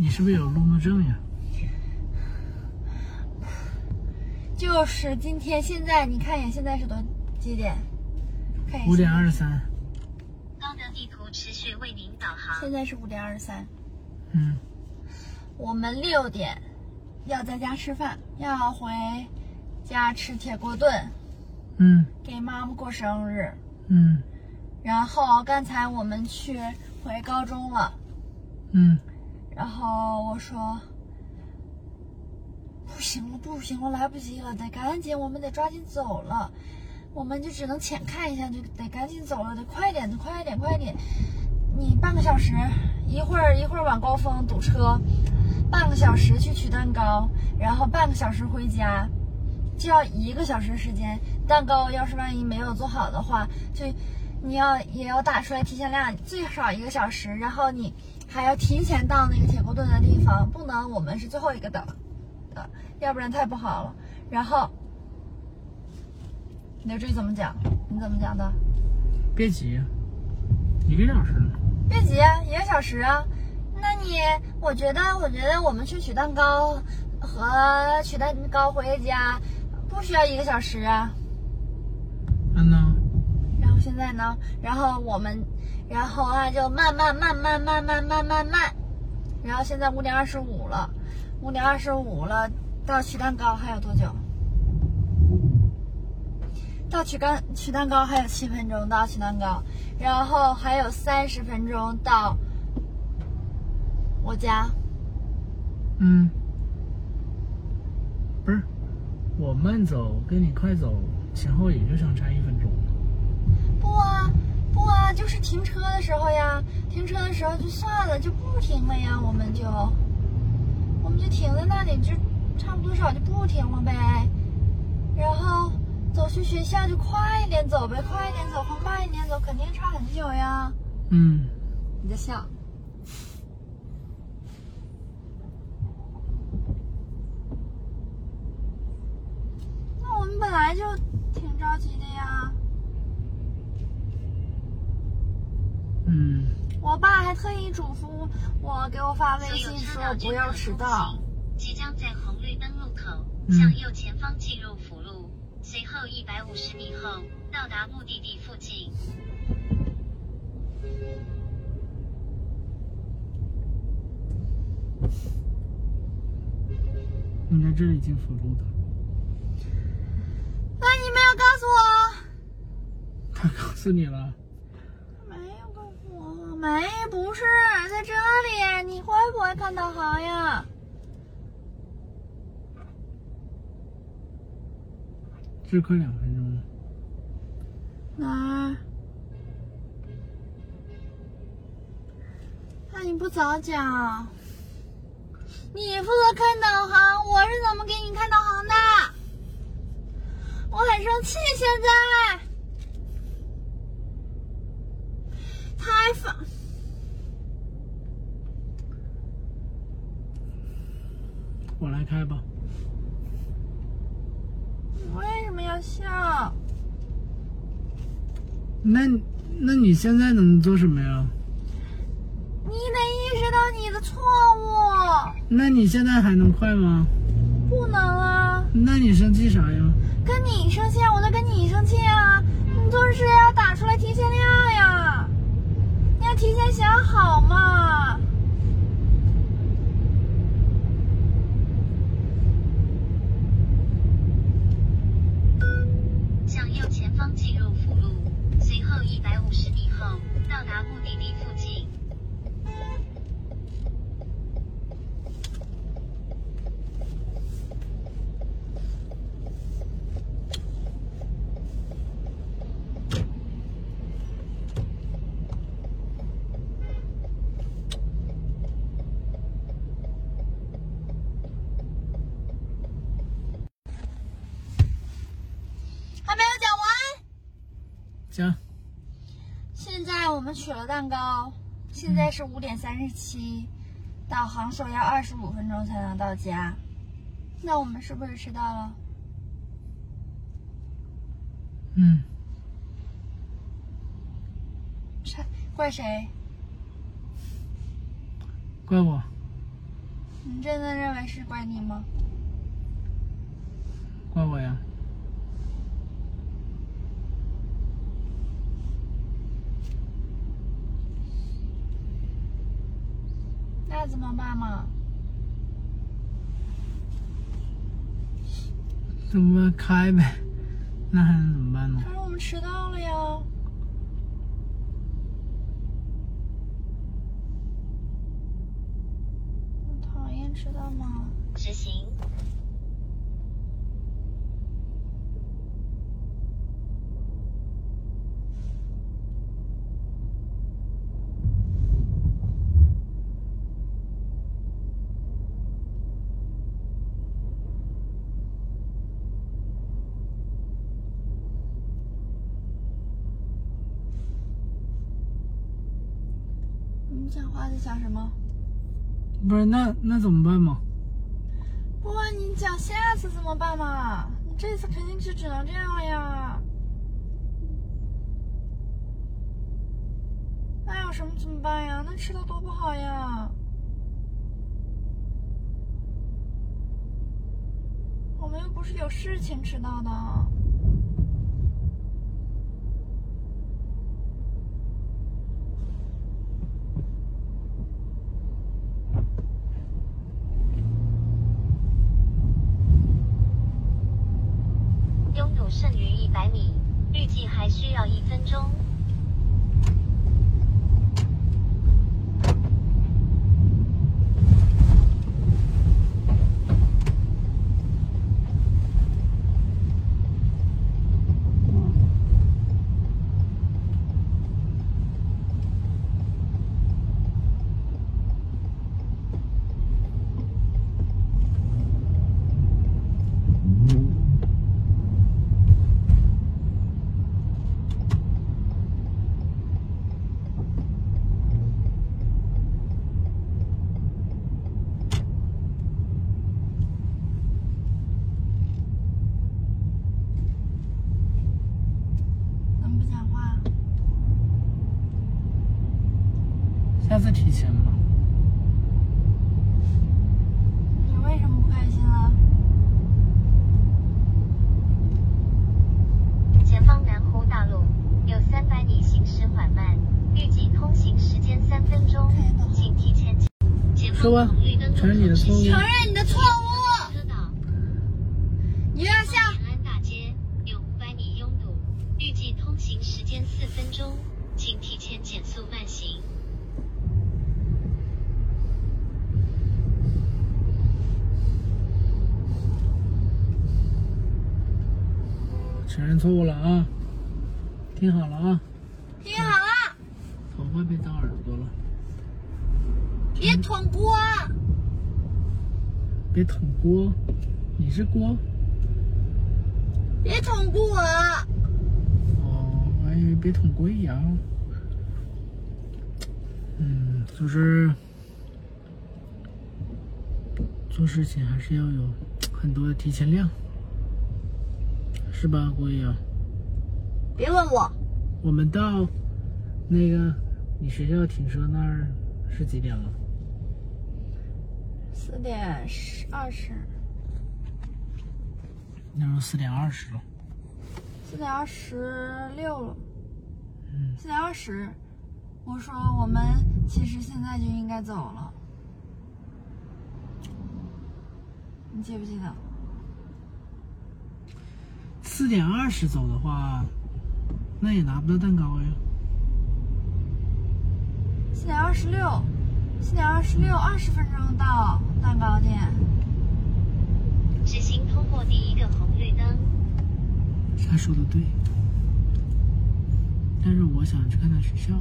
你是不是有路怒症呀？就是今天现在你看一眼，现在是多几点？看五点二十三。高德地图持续为您导航。现在是五点二十三。嗯，我们六点要在家吃饭，要回家吃铁锅炖，嗯给妈妈过生日。嗯然后刚才我们去回高中了，嗯然后我说不行了，不行了，来不及了，得赶紧，我们得抓紧走了。我们就只能浅看一下，就得赶紧走了，得快点，得快点，快点。你半个小时，一会儿一会儿晚高峰堵车，半个小时去取蛋糕，然后半个小时回家，就要一个小时时间。蛋糕要是万一没有做好的话，就你要也要打出来提前量，最少一个小时，然后你还要提前到那个铁锅炖的地方，不能我们是最后一个等的，要不然太不好了。然后，刘志宇怎么讲？你怎么讲的？别急，一个小时呢。别急啊，一个小时啊。那你，我觉得，我觉得我们去取蛋糕和取蛋糕回家不需要一个小时啊。嗯呢？然后现在呢？然后我们，然后啊就慢慢慢慢慢慢慢慢慢，然后现在五点二十五了，五点二十五了，到取蛋糕还有多久？到取蛋取蛋糕还有七分钟到取蛋糕，然后还有三十分钟到我家。嗯。不是，我慢走跟你快走前后也就相差一分钟。不啊，不啊，就是停车的时候呀，停车的时候就算了，就不停了呀，我们就，我们就停在那里，就差不多少就不停了呗。然后走去学校就快一点走呗，快一点走和慢一点走肯定差很久呀。嗯，你在笑。那我们本来就挺着急的呀。嗯，我爸还特意嘱咐我，给我发微信说不要迟到。即将在红绿灯路口嗯向右前方进入辅路，随后一百五十米后到达目的地附近。你在这里进辅路的，那你没有告诉我？他告诉你了。没不是在这里。你会不会看导航呀？只快两分钟。哪儿？那你不早讲？你负责看导航，我是怎么给你看导航的？我很生气，现在我来开吧。你为什么要笑？那那你现在能做什么呀？你得意识到你的错误，那你现在还能快吗？不能啊！那你生气啥呀？跟你生气啊，我在跟你生气啊！你做事要打出来提前量呀，提前想好嘛。向右前方进入辅路，随后一百五十米后到达目的地附近。还没有讲完。行，现在我们取了蛋糕，现在是五点三十七，导航说要二十五分钟才能到家，那我们是不是迟到了？嗯，谁怪谁？怪我。你真的认为是怪你吗？怪我呀？那怎么办嘛？怎么？开呗，那还能怎么办呢？他说我们迟到了呀。我讨厌迟到吗？执行。你讲话在讲什么？不是，那那怎么办嘛？不然你讲下次怎么办嘛？你这次肯定就只能这样了呀。那有什么怎么办呀？那迟到多不好呀。我们又不是有事情迟到的。拥堵剩余一百米，预计还需要一分钟。怎么不讲话？下次提前吧。你为什么不开心了？前方南湖大路有三百米行驶缓慢，预计通行时间三分钟，请提前。前方说吧红绿灯承认你的错误承认你的错误，你又要下。延安大街有五百米拥堵，预计通行时间四分钟，请提前减速慢行。承认错误了啊！听好了啊，听好了，头发被当耳朵了，别捅锅，别捅锅。你是锅？别捅锅。哦，我还以为别捅锅一样。嗯，就是做事情还是要有很多的提前量，是吧，郭一阳？别问我，我们到那个你学校停车那儿是几点了？四点十二十，那时候四点二十了。四点二十六了。嗯，四点二十，我说我们其实现在就应该走了，你记不记得？四点二十走的话，那也拿不到蛋糕呀。四点二十六，四点二十六，二十分钟到蛋糕店。执行通过第一个红绿灯。他说的对，但是我想去看看学校。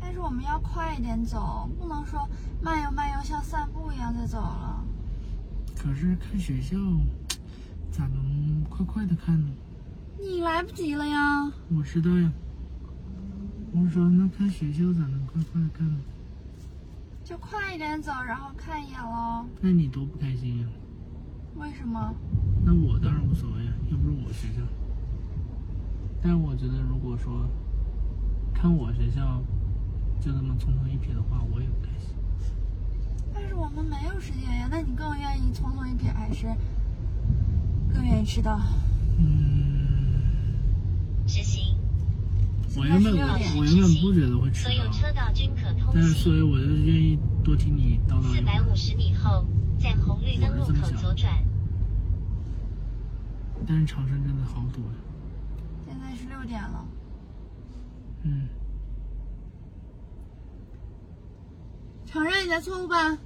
但是我们要快一点走，不能说慢悠慢悠像散步一样再走了。可是看学校，咋能快快的看呢？你来不及了呀！我知道呀。我说那看学校咋能快快的看呢？就快一点走，然后看一眼喽。那你多不开心呀？为什么？那我当然无所谓啊，又不是我学校。但是我觉得，如果说看我学校就这么匆匆一瞥的话，我也不开心。但是我们没有时间呀。那你更愿意匆匆一瞥，还是更愿意迟到？嗯，执行，我原本现在是六点我原本不觉得会迟所有到，车道均可通但是所以。我就愿意多听你叨叨四。百五十米后，在红绿灯路口左转。但是长春真的好堵呀。现在是六点了，嗯，承认你的错误吧。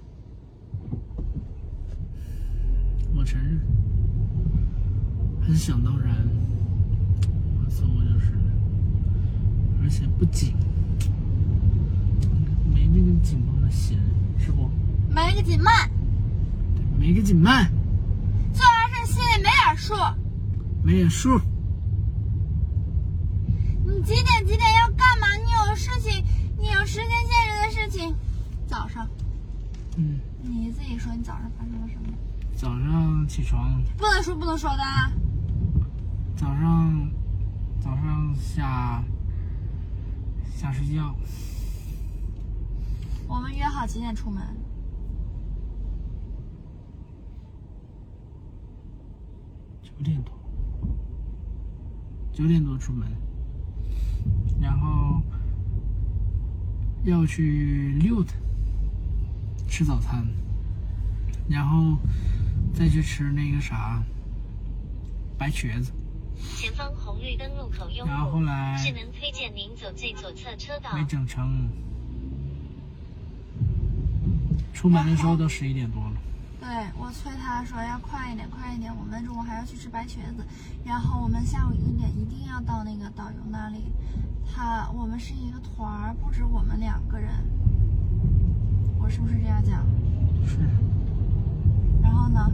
我承认，很想当然，我的错误就是，而且不紧，没那个紧绷的弦，是不？没个紧慢，对，没个紧慢，做完事心里没点数。没点数。你几点几点要干嘛？你有事情，你有时间限制的事情。早上，嗯，你自己说你早上发生了什么？早上起床，不能说不能说的啊。早上，早上下下睡觉，我们约好几点出门？九点多，九点多出门，然后要去溜达，吃早餐，然后再去吃那个啥白瘸子，前方红绿灯路口拥然后后，来智能推荐您走最左侧车道。没整成，出门的时候都十一点多了。对我催他说要快一点，快一点，我们中午还要去吃白瘸子，然后我们下午一点一定要到那个导游那里。他我们是一个团儿，不止我们两个人。我是不是这样讲？是，然后呢？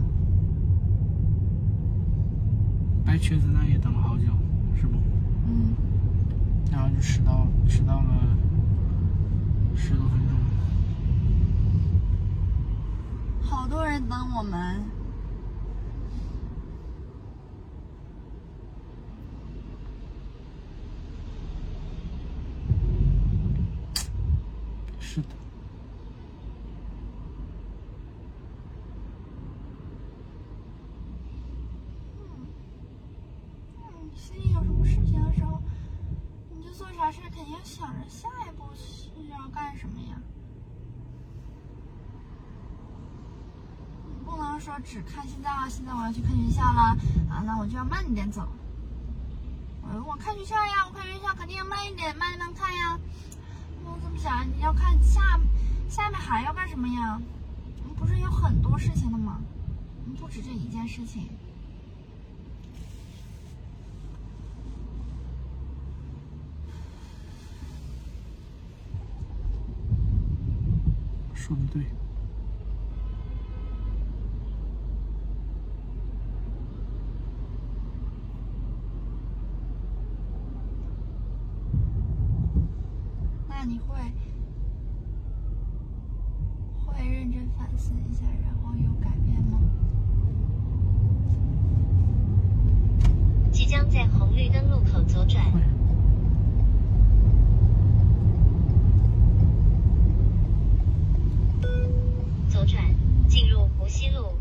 白瘸子那也等了好久，是不？嗯，然后就迟到，迟到了十多分钟。好多人等我们。是的，嗯，心里有什么事情的时候，你就做啥事肯定想着下一步是要干什么呀。不能说只看现在啊，现在我要去看学校了啊，那我就要慢一点走。我我看学校呀，我看学校肯定要慢一点，慢慢看呀。我这么想，你要看下下面还要干什么呀？不是有很多事情的吗？不止这一件事情。说的对。那你会会认真反思一下，然后有改变吗？即将在红绿灯路口左转。会。左转，进入湖西路。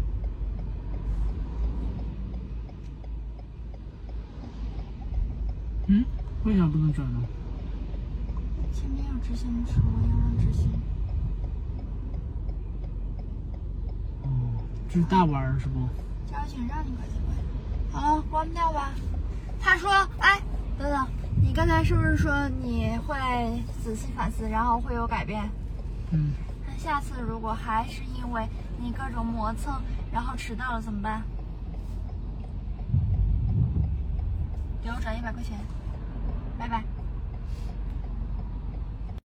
嗯，为啥不能转呢？前面有直行车，要让直行。哦，这是大弯儿是不？交警让你快进快。好了，关掉吧。他说：“哎，等等，你刚才是不是说你会仔细反思，然后会有改变？嗯，那下次如果还是因为你各种磨蹭，然后迟到了怎么办？给我转一百块钱，拜拜。